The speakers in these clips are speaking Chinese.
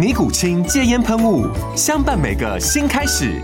尼古清戒烟喷雾，相伴每个新开始。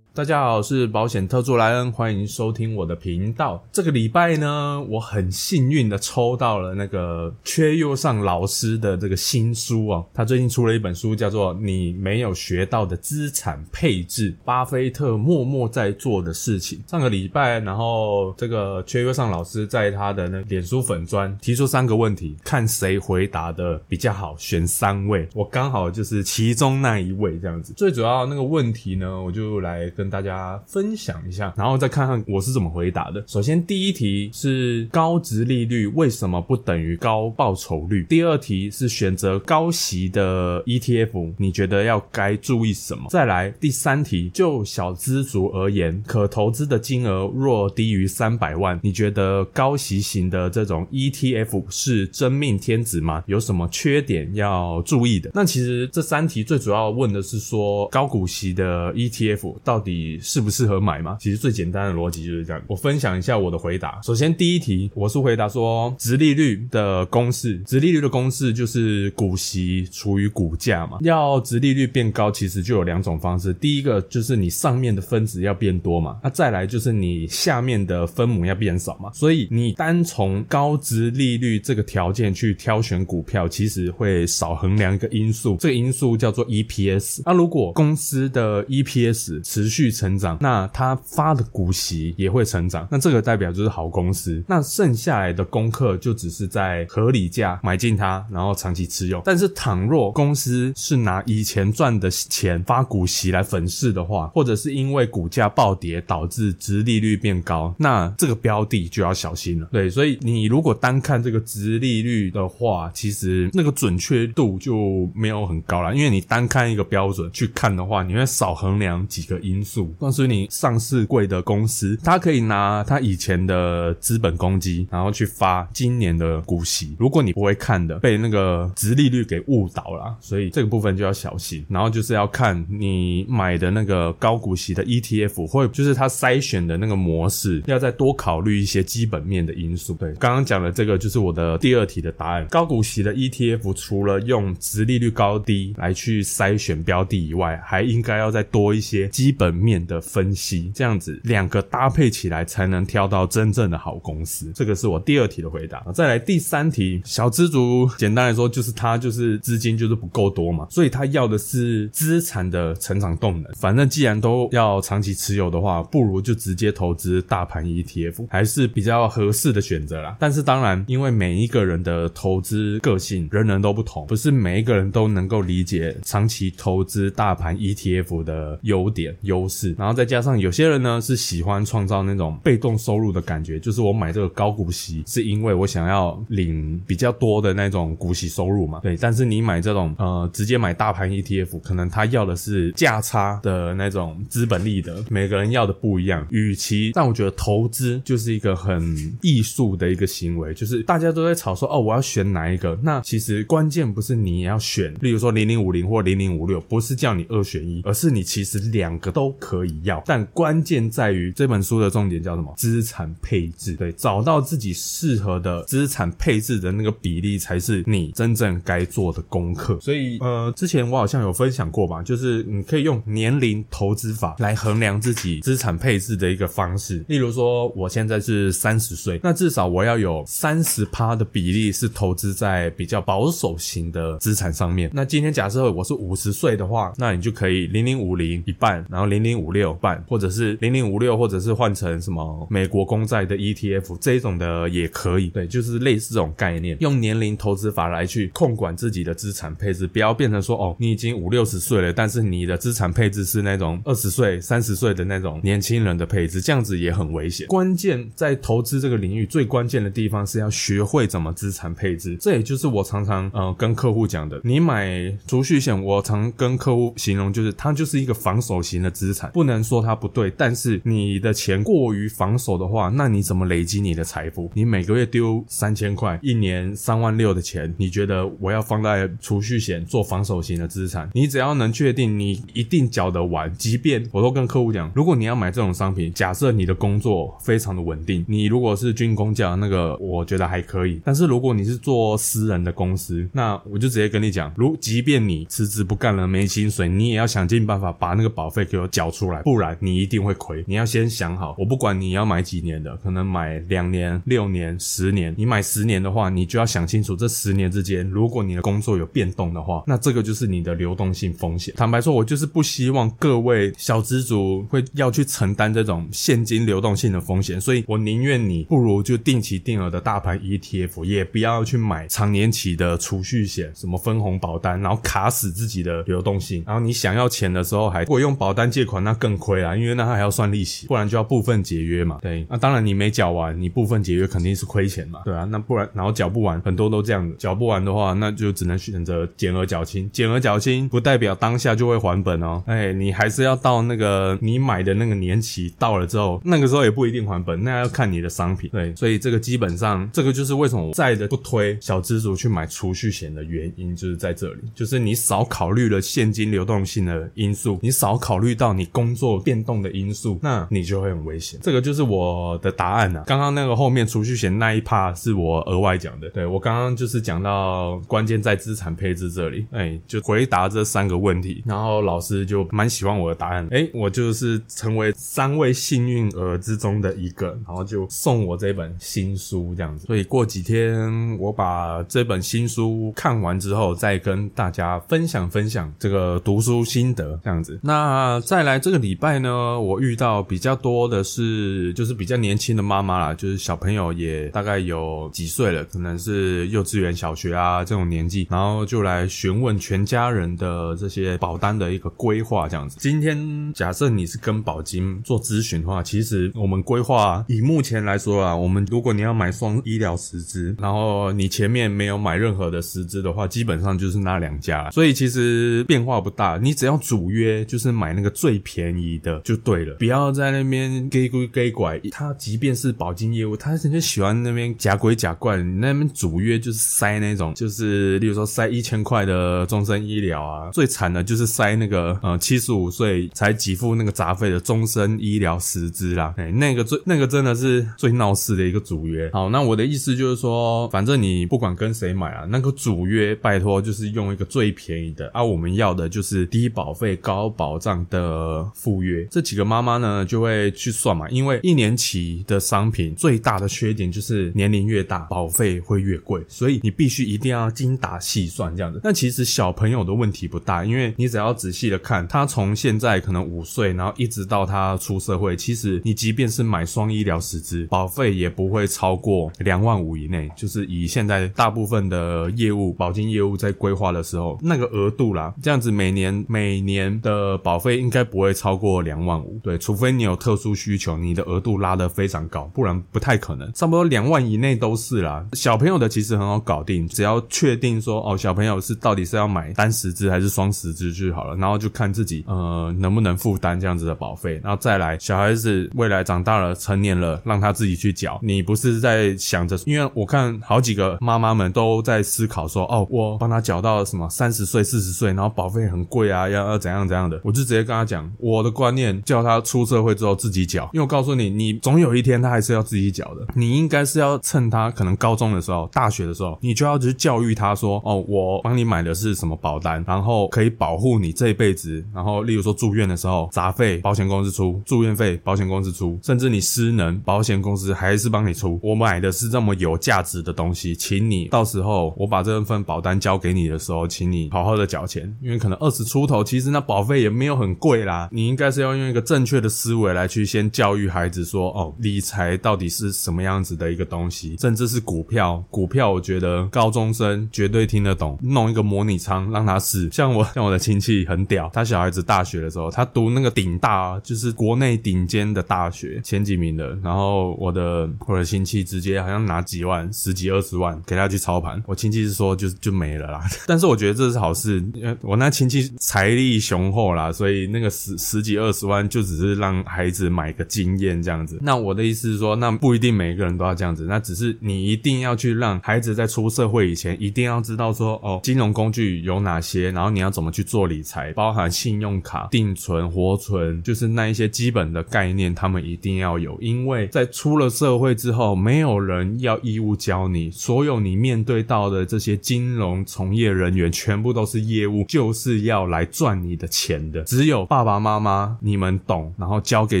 大家好，我是保险特助莱恩，欢迎收听我的频道。这个礼拜呢，我很幸运的抽到了那个缺右上老师的这个新书哦，他最近出了一本书，叫做《你没有学到的资产配置：巴菲特默默在做的事情》。上个礼拜，然后这个缺右上老师在他的那脸书粉砖提出三个问题，看谁回答的比较好，选三位，我刚好就是其中那一位这样子。最主要那个问题呢，我就来跟大家分享一下，然后再看看我是怎么回答的。首先，第一题是高值利率为什么不等于高报酬率？第二题是选择高息的 ETF，你觉得要该注意什么？再来，第三题，就小资族而言，可投资的金额若低于三百万，你觉得高息型的这种 ETF 是真命天子吗？有什么缺点要注意的？那其实这三题最主要问的是说高股息的 ETF 到底。适不适合买吗？其实最简单的逻辑就是这样。我分享一下我的回答。首先，第一题我是回答说，直利率的公式，直利率的公式就是股息除以股价嘛。要直利率变高，其实就有两种方式。第一个就是你上面的分子要变多嘛，那再来就是你下面的分母要变少嘛。所以你单从高值利率这个条件去挑选股票，其实会少衡量一个因素，这个因素叫做 EPS。那如果公司的 EPS 持续成长，那他发的股息也会成长，那这个代表就是好公司。那剩下来的功课就只是在合理价买进它，然后长期持有。但是倘若公司是拿以前赚的钱发股息来粉饰的话，或者是因为股价暴跌导致值利率变高，那这个标的就要小心了。对，所以你如果单看这个值利率的话，其实那个准确度就没有很高了，因为你单看一个标准去看的话，你会少衡量几个因素。告诉你，上市贵的公司，它可以拿它以前的资本公积，然后去发今年的股息。如果你不会看的，被那个值利率给误导了，所以这个部分就要小心。然后就是要看你买的那个高股息的 ETF，或就是它筛选的那个模式，要再多考虑一些基本面的因素。对，刚刚讲的这个就是我的第二题的答案。高股息的 ETF 除了用值利率高低来去筛选标的以外，还应该要再多一些基本面。面的分析，这样子两个搭配起来才能挑到真正的好公司。这个是我第二题的回答。再来第三题，小资族简单来说就是他就是资金就是不够多嘛，所以他要的是资产的成长动能。反正既然都要长期持有的话，不如就直接投资大盘 ETF，还是比较合适的选择啦。但是当然，因为每一个人的投资个性人人都不同，不是每一个人都能够理解长期投资大盘 ETF 的优点优势。然后再加上有些人呢是喜欢创造那种被动收入的感觉，就是我买这个高股息是因为我想要领比较多的那种股息收入嘛。对，但是你买这种呃直接买大盘 ETF，可能他要的是价差的那种资本利得，每个人要的不一样。与其，但我觉得投资就是一个很艺术的一个行为，就是大家都在吵说哦我要选哪一个，那其实关键不是你要选，例如说零零五零或零零五六，不是叫你二选一，而是你其实两个都。可可以要，但关键在于这本书的重点叫什么？资产配置。对，找到自己适合的资产配置的那个比例，才是你真正该做的功课。所以，呃，之前我好像有分享过吧，就是你可以用年龄投资法来衡量自己资产配置的一个方式。例如说，我现在是三十岁，那至少我要有三十趴的比例是投资在比较保守型的资产上面。那今天假设我是五十岁的话，那你就可以零零五零一半，然后零零五六半，或者是零零五六，或者是换成什么美国公债的 ETF 这一种的也可以。对，就是类似这种概念，用年龄投资法来去控管自己的资产配置，不要变成说哦，你已经五六十岁了，但是你的资产配置是那种二十岁、三十岁的那种年轻人的配置，这样子也很危险。关键在投资这个领域，最关键的地方是要学会怎么资产配置。这也就是我常常呃跟客户讲的，你买储蓄险，我常跟客户形容就是它就是一个防守型的资产，不能说它不对，但是你的钱过于防守的话，那你怎么累积你的财富？你每个月丢三千块，一年三万六的钱，你觉得我要放在储蓄险做防守型的资产？你只要能确定你一定缴得完，即便我都跟客户讲，如果你要买这种商品，假设你的工作非常的稳定，你如果是军工价，那个我觉得还可以。但是如果你是做私人的公司，那我就直接跟你讲，如即便你辞职不干了，没薪水，你也要想尽办法把那个保费给我缴出来，不然你一定会亏。你要先想好，我不管你要买几年的，可能买两年、六年、十年。你买十年的话，你就要想清楚，这十年之间，如果你的工作有变动的话，那这个就是你的流动性风险。坦白说，我就是不希望各位小资族会要去承担这种现金流动性的风险，所以我宁愿你不如就定期定额的大盘 ETF，也不要去买长年期的储蓄险，什么分红保单，然后卡死自己的流动性。然后你想要钱的时候，还如果用保单借款，那更亏啊，因为那他还要算利息，不然就要部分解约嘛。对，那当然你没缴完，你部分解约肯定是亏钱嘛。对啊，那不然然后缴不完，很多都这样子，缴不完的话，那就只能选择减额缴清。减额缴清不代表当下就会还本哦，哎，你还是要到那个你买的那个年期到了之后，那个时候也不一定还本，那要看你的商品。对，所以这个基本上，这个就是为什么我在的不推小资族去买储蓄险的原因，就是在这里，就是你少考虑了现金流动性的因素，你少考虑到你工作变动的因素，那你就会很危险。这个就是我的答案啊。刚刚那个后面储蓄险那一 part 是我额外讲的，对我刚刚就是讲到关键在资产配置这里，哎，就回答这三个问题，然后老师就蛮喜欢我的答案，哎，我就是成为三位幸运儿之中的一个，然后就送我这本新书这样子。所以过几天我把这本新书看完之后，再跟大家分享分享这个读书心得这样子。那再来这个礼拜呢，我遇到比较多的是就是比较年轻的妈妈啦，就是小朋友也大概有几岁了，可能是幼稚园、小学啊这种年纪，然后就来询问全家人的这些保单的一个规划这样子。今天假设你是跟保金做咨询的话，其实我们规划以目前来说啊，我们如果你要买双医疗十支，然后你前面没有买任何的十支的话，基本上就是那两家，所以其实变化不大。你只要主约就是买那个最便宜的就对了，不要在那边给鬼给拐。他即便是保金业务，他人家喜欢那边假鬼假怪，你那边主约就是塞那种，就是例如说塞一千块的终身医疗啊，最惨的就是塞那个呃七十五岁才给付那个杂费的终身医疗实支啦，哎，那个最那个真的是最闹事的一个主约。好，那我的意思就是说，反正你不管跟谁买啊，那个主约拜托就是用一个最便宜的，而我们要的就是低保费高保障的赴约。这几个妈妈呢就会去算嘛，因为一年期的商品最大的缺点就是年龄越大保费会越贵，所以你必须一定要精打细算这样子。那其实小朋友的问题不大，因为你只要仔细的看，他从现在可能五岁，然后一直到他出社会，其实你即便是买双医疗实支，保费也不会超过两万五以内。就是以现在大部分的业务保金业务在规划的时候，那个额度啦，这样子每年每年的保费应该不会会超过两万五。对，除非你有特殊需求，你的额度拉得非常高，不然不太可能。差不多两万以内都是啦。小朋友的其实很好搞定，只要确定说哦，小朋友是到底是要买单十支还是双十支就好了，然后就看自己呃能不能负担这样子的保费，然后再来小孩子未来长大了成年了，让他自己去缴。你不是在想着，因为我看好几个妈妈们都在思考说哦，我帮他缴到什么三十岁四十岁，然后保费很贵啊，要要怎样怎样的，我就直接跟他讲，我的观念叫他出社会之后自己缴，因为我告诉你，你总有一天他还是要自己缴的。你应该是要趁他可能高中的时候、大学的时候，你就要去教育他说：哦，我帮你买的是什么保单，然后可以保护你这一辈子。然后，例如说住院的时候，杂费保险公司出，住院费保险公司出，甚至你失能，保险公司还是帮你出。我买的是这么有价值的东西，请你到时候我把这份保单交给你的时候，请你好好的缴钱，因为可能二十出头，其实那保费也没有很贵啦。你应该是要用一个正确的思维来去先教育孩子说：哦，理财到底是什么样子的一个东西，甚至是股票。股票，我觉得高中生绝对听得懂，弄一个模拟仓让他试。像我，像我的亲戚很屌，他小孩子大学的时候，他读那个顶大，就是国内顶尖的大学前几名的。然后我的我的亲戚直接好像拿几万、十几二十万给他去操盘。我亲戚是说就就没了啦。但是我觉得这是好事，因为我那亲戚财力雄厚啦，所以那个十几二十万就只是让孩子买个经验这样子。那我的意思是说，那不一定每个人都要这样子，那只是你一定要去让孩子在出社会以前，一定要知道说哦，金融工具有哪些，然后你要怎么去做理财，包含信用卡、定存、活存，就是那一些基本的概念，他们一定要有。因为在出了社会之后，没有人要义务教你，所有你面对到的这些金融从业人员，全部都是业务，就是要来赚你的钱的。只有爸爸妈妈你们懂，然后教给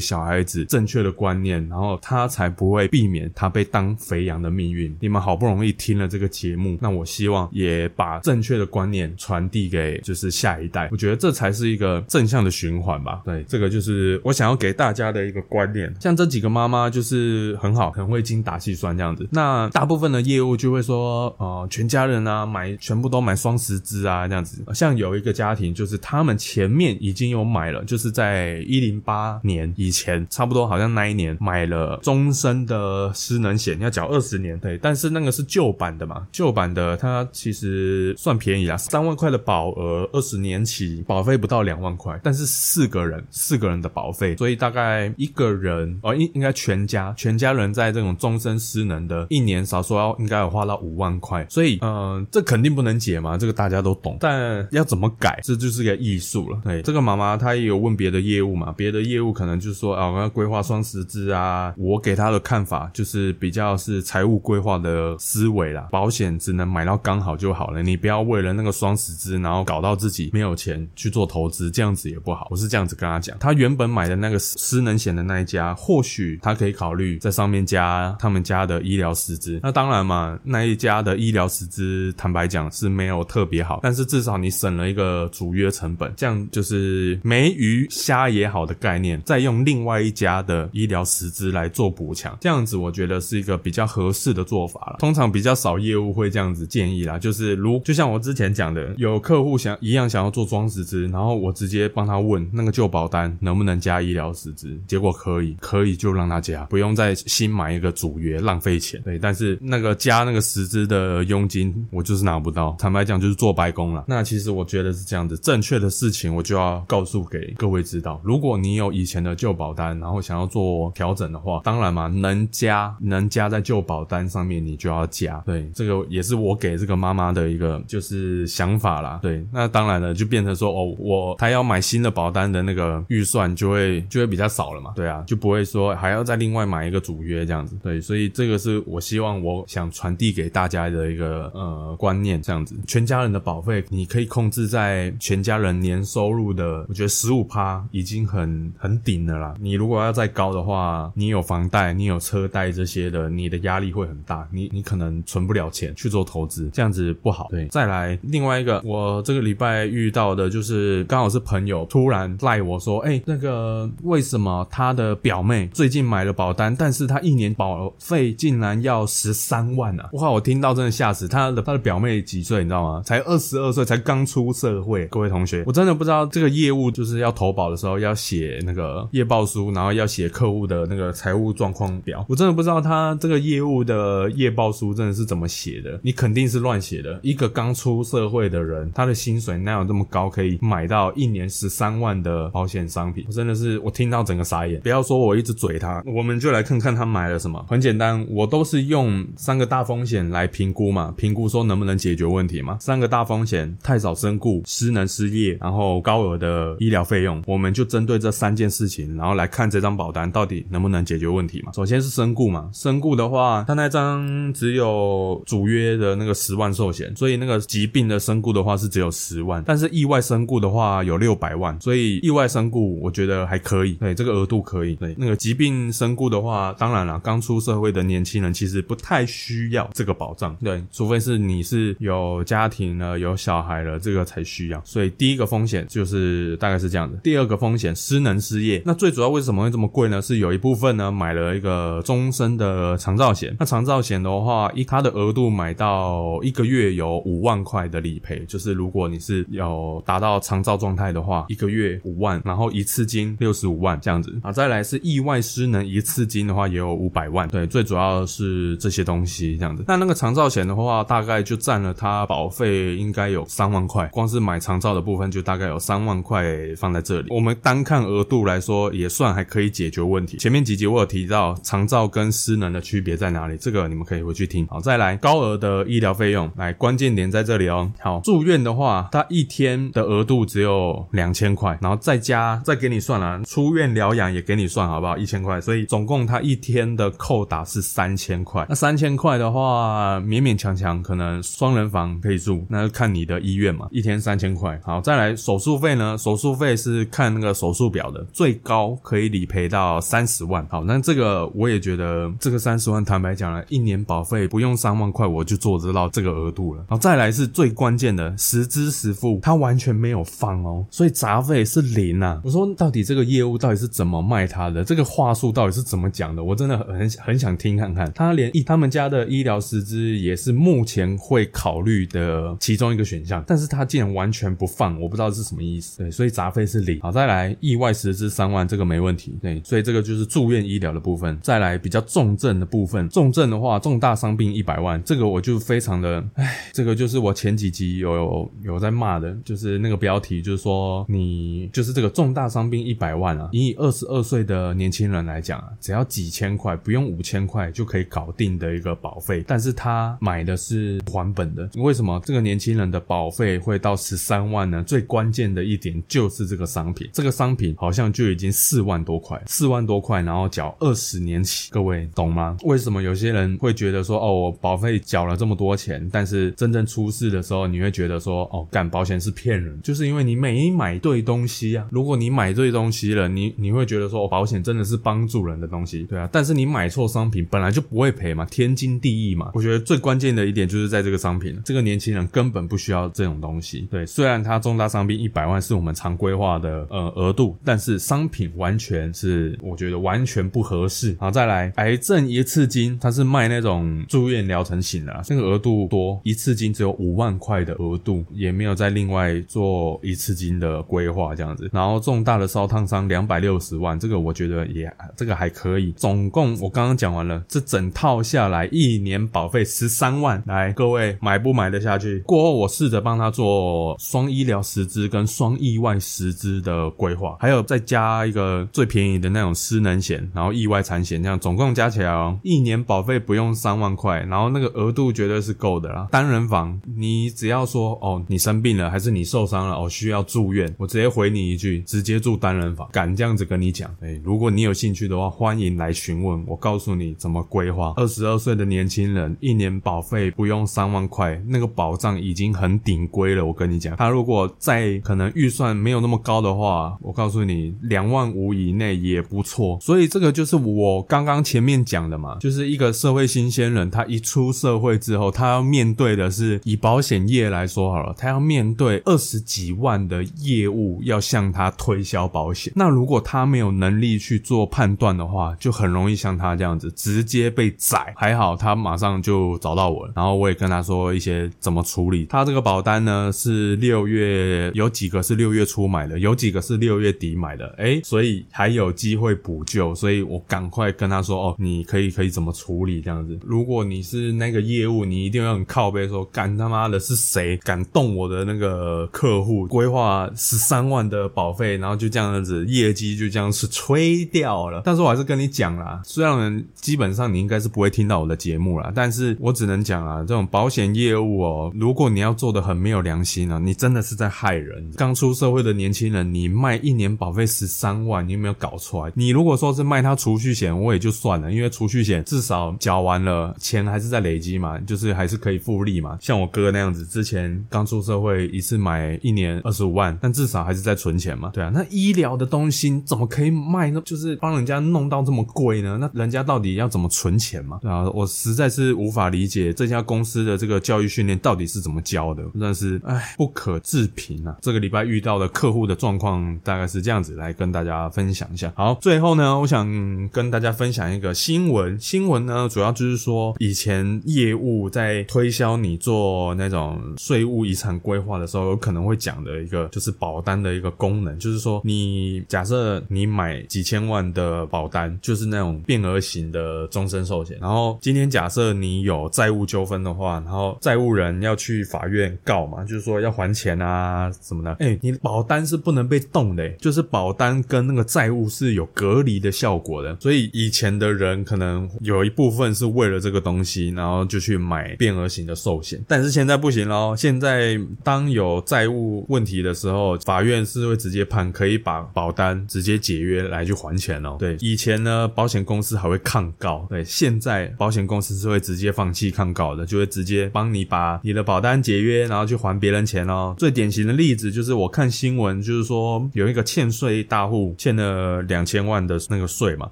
小孩子正确的观念，然后他才不会避免他被当肥羊的命运。你们好不容易听了这个节目，那我希望也把正确的观念传递给就是下一代。我觉得这才是一个正向的循环吧。对，这个就是我想要给大家的一个观念。像这几个妈妈就是很好，很会精打细算这样子。那大部分的业务就会说，呃，全家人啊买全部都买双十支啊这样子。像有一个家庭就是他们前面已经有买了，就是在一零八年以前，差不多好像那一年买了终身的失能险，要缴二十年。对，但是那个是旧版的嘛，旧版的它其实算便宜啊，三万块的保额，二十年起，保费不到两万块，但是四个人，四个人的保费，所以大概一个人哦，应应该全家全家人在这种终身失能的，一年少说要应该有花到五万块，所以嗯，这肯定不能解嘛，这个大家都懂，但要怎么改，这就是个艺术了。对，这个妈妈她有问别的业务嘛，别的业务可能就是说啊，我要规划双十支啊，我给他的看法就是比较是财务规划的思维啦，保险只能买到刚好就好了，你不要为了那个双十支，然后搞到自己没有钱去做投资，这样子也不好。我是这样子跟他讲，他原本买的那个失能险的那一家，或许他可以考虑在上面加他们家的医疗实支。那当然嘛，那一家的医疗实支，坦白讲是没有特别好，但是至少你省了一个主约成本，这样就是没鱼虾也好的概念，再用另外一家的医疗实支来做补强，这样子我觉得是一个比较合适的做法了。通常比较少业务会这样子建议啦，就是如就像我之前讲的，有客户想一样想要做装实支，然后我直接帮他问那个旧保单能不能加医疗实支，结果可以，可以就让他加，不用再新买一个主约浪费钱。对，但是那个加那个实支的佣金我就是拿不到，坦白讲就是做白工了。那其实我觉得是这样子，正确的事情我就要告诉给各位知道。如果你有以前的旧保单，然后想要做调整的话，当然嘛，能加能加在旧保单上面，你就要加。对，这个也是我给这个妈妈的一个就是想法啦。对，那当然了，就变成说哦，我他要买新的保单的那个预算就会就会比较少了嘛。对啊，就不会说还要再另外买一个主约这样子。对，所以这个是我希望我想传递给大家的一个呃观念，这样子，全家人的保费你可以控制在全家人年收入的，我觉得十五趴已经很很顶了啦。你如果要再高的话，你有房贷，你有车贷这些的，你的压力会很大，你你可能存不了钱去做投资，这样子不好。对，再来另外一个，我这个礼拜遇到的就是刚好是朋友突然赖我说，哎，那个为什么他的表妹最近买了保单，但是他一年保费竟然要十三万啊！哇，我听到真的吓死。他的他的表妹几岁你知道吗？才二十二岁，才刚出社会。各位同学，我真的不知道这个业务就是要要投保的时候要写那个业报书，然后要写客户的那个财务状况表。我真的不知道他这个业务的业报书真的是怎么写的。你肯定是乱写的。一个刚出社会的人，他的薪水哪有这么高，可以买到一年十三万的保险商品？我真的是我听到整个傻眼。不要说我一直嘴他，我们就来看看他买了什么。很简单，我都是用三个大风险来评估嘛，评估说能不能解决问题嘛。三个大风险：太少身故、失能失业，然后高额的医疗费。费用，我们就针对这三件事情，然后来看这张保单到底能不能解决问题嘛。首先是身故嘛，身故的话，他那张只有主约的那个十万寿险，所以那个疾病的身故的话是只有十万，但是意外身故的话有六百万，所以意外身故我觉得还可以，对这个额度可以。对那个疾病身故的话，当然了，刚出社会的年轻人其实不太需要这个保障，对，除非是你是有家庭了、有小孩了，这个才需要。所以第一个风险就是大概是这样第二个风险失能失业，那最主要为什么会这么贵呢？是有一部分呢买了一个终身的长照险，那长照险的话，一它的额度买到一个月有五万块的理赔，就是如果你是有达到长照状态的话，一个月五万，然后一次金六十五万这样子啊。再来是意外失能一次金的话，也有五百万。对，最主要是这些东西这样子。那那个长照险的话，大概就占了它保费应该有三万块，光是买长照的部分就大概有三万块放在在这里。我们单看额度来说，也算还可以解决问题。前面几集我有提到长照跟失能的区别在哪里，这个你们可以回去听。好，再来高额的医疗费用，来关键点在这里哦。好，住院的话，它一天的额度只有两千块，然后再加再给你算了，出院疗养也给你算好不好？一千块，所以总共它一天的扣打是三千块。那三千块的话，勉勉强强可能双人房可以住，那就看你的医院嘛。一天三千块。好，再来手术费呢？手术费是是看那个手术表的，最高可以理赔到三十万。好，那这个我也觉得这个三十万，坦白讲了，一年保费不用三万块，我就做得到这个额度了。然后再来是最关键的，实支实付，它完全没有放哦，所以杂费是零啊。我说到底这个业务到底是怎么卖他的？这个话术到底是怎么讲的？我真的很很想听看看。他连医他们家的医疗实支也是目前会考虑的其中一个选项，但是他竟然完全不放，我不知道是什么意思。对，所以杂费是零。好，再来意外实支三万，这个没问题。对，所以这个就是住院医疗的部分。再来比较重症的部分，重症的话，重大伤病一百万，这个我就非常的，唉，这个就是我前几集有有在骂的，就是那个标题，就是说你就是这个重大伤病一百万啊，以二十二岁的年轻人来讲啊，只要几千块，不用五千块就可以搞定的一个保费，但是他买的是还本的，为什么这个年轻人的保费会到十三万呢？最关键的一点就是这个商品，这个商品好像就已经四万多块，四万多块，然后缴二十年起，各位懂吗？为什么有些人会觉得说，哦，我保费缴了这么多钱，但是真正出事的时候，你会觉得说，哦，干保险是骗人，就是因为你没买对东西啊。如果你买对东西了，你你会觉得说，保险真的是帮助人的东西，对啊。但是你买错商品，本来就不会赔嘛，天经地义嘛。我觉得最关键的一点就是在这个商品，这个年轻人根本不需要这种东西。对，虽然它重大伤病一百万是我们常规化的呃额度，但是商品完全是我觉得完全不合适。好，再来癌症一次金，它是卖那种住院疗程型的，这个额度多，一次金只有五万块的额度，也没有再另外做一次金的规划这样子。然后重大的烧烫伤两百六十万，这个我觉得也这个还可以。总共我刚刚讲完了，这整套下来一年保费十三万，来各位买不买得下去？过后我试着帮他做双医疗实支跟双意外实支的规划，还有再加一个最便宜的那种失能险，然后意外产险，这样总共加起来哦，一年保费不用三万块，然后那个额度绝对是够的啦。单人房你只要说哦，你生病了还是你受伤了哦，需要住院，我直接回你一句，直接住单人房，敢这样子跟你讲。哎，如果你有兴趣的话，欢迎来询问，我告诉你怎么规划。二十二岁的年轻人，一年保费不用三万块，那个保障已经很顶规了。我跟你讲，他如果再可能预算没有那么高的话，我告诉你，两万五以内也不错。所以这个就是我刚刚前面讲的嘛，就是一个社会新鲜人，他一出社会之后，他要面对的是以保险业来说好了，他要面对二十几万的业务要向他推销保险。那如果他没有能力去做判断的话，就很容易像他这样子直接被宰。还好他马上就找到我，然后我也跟他说一些怎么处理。他这个保单呢是六月有几个是六月初买的，有几个是六月底买的，哎，所以还有机会补救。所以我赶快跟他说哦，你可以可以怎么处理这样子。如果你是那个业务，你一定要很靠背说，敢他妈的是谁敢动我的那个客户？规划十三万的保费，然后就这样子业绩就这样是吹掉了。但是我还是跟你讲啦，虽然基本上你应该是不会听到我的节目啦，但是我只能讲啊，这种保险业务哦，如果你要做的很没有良心啊，你真的是在害人。刚出社会的年轻你卖一年保费十三万，你有没有搞错啊？你如果说是卖他储蓄险，我也就算了，因为储蓄险至少缴完了，钱还是在累积嘛，就是还是可以复利嘛。像我哥那样子，之前刚出社会一次买一年二十五万，但至少还是在存钱嘛。对啊，那医疗的东西怎么可以卖呢？就是帮人家弄到这么贵呢？那人家到底要怎么存钱嘛？对啊，我实在是无法理解这家公司的这个教育训练到底是怎么教的，真的是哎不可置评啊！这个礼拜遇到的客户的状况大概是这样子，来跟大家分享一下。好，最后呢，我想跟大家分享一个新闻。新闻呢，主要就是说，以前业务在推销你做那种税务遗产规划的时候，有可能会讲的一个就是保单的一个功能，就是说，你假设你买几千万的保单，就是那种变额型的终身寿险，然后今天假设你有债务纠纷的话，然后债务人要去法院告嘛，就是说要还钱啊什么的，哎，你保单是不能被动的，就是保单跟那个债务是有隔离的效果的，所以以前的人可能有一部分是为了这个东西，然后就去买变额型的寿险，但是现在不行喽，现在当有债务问题的时候，法院是会直接判可以把保单直接解约来去还钱哦。对，以前呢，保险公司还会抗告，对，现在保险公司是会直接放弃抗告的，就会直接帮你把你的保单解约，然后去还别人钱哦。最典型的例子就是我看新闻，就说有一个欠税大户欠了两千万的那个税嘛，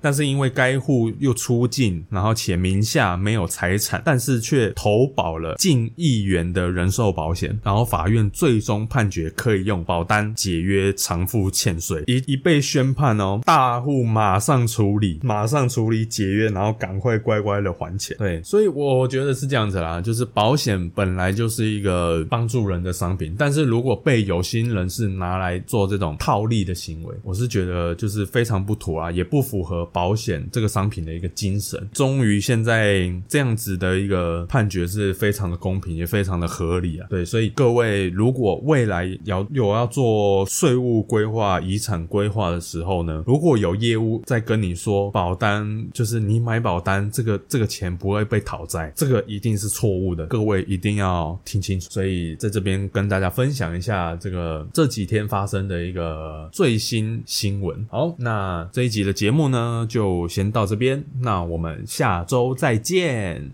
但是因为该户又出境，然后且名下没有财产，但是却投保了近亿元的人寿保险，然后法院最终判决可以用保单解约偿付欠税，一一被宣判哦，大户马上处理，马上处理解约，然后赶快乖乖的还钱。对，所以我觉得是这样子啦，就是保险本来就是一个帮助人的商品，但是如果被有心人士拿来做做这种套利的行为，我是觉得就是非常不妥啊，也不符合保险这个商品的一个精神。终于现在这样子的一个判决是非常的公平，也非常的合理啊。对，所以各位如果未来要有要做税务规划、遗产规划的时候呢，如果有业务在跟你说保单，就是你买保单，这个这个钱不会被讨债，这个一定是错误的。各位一定要听清楚。所以在这边跟大家分享一下这个这几天发生真的，一个最新新闻。好，那这一集的节目呢，就先到这边。那我们下周再见。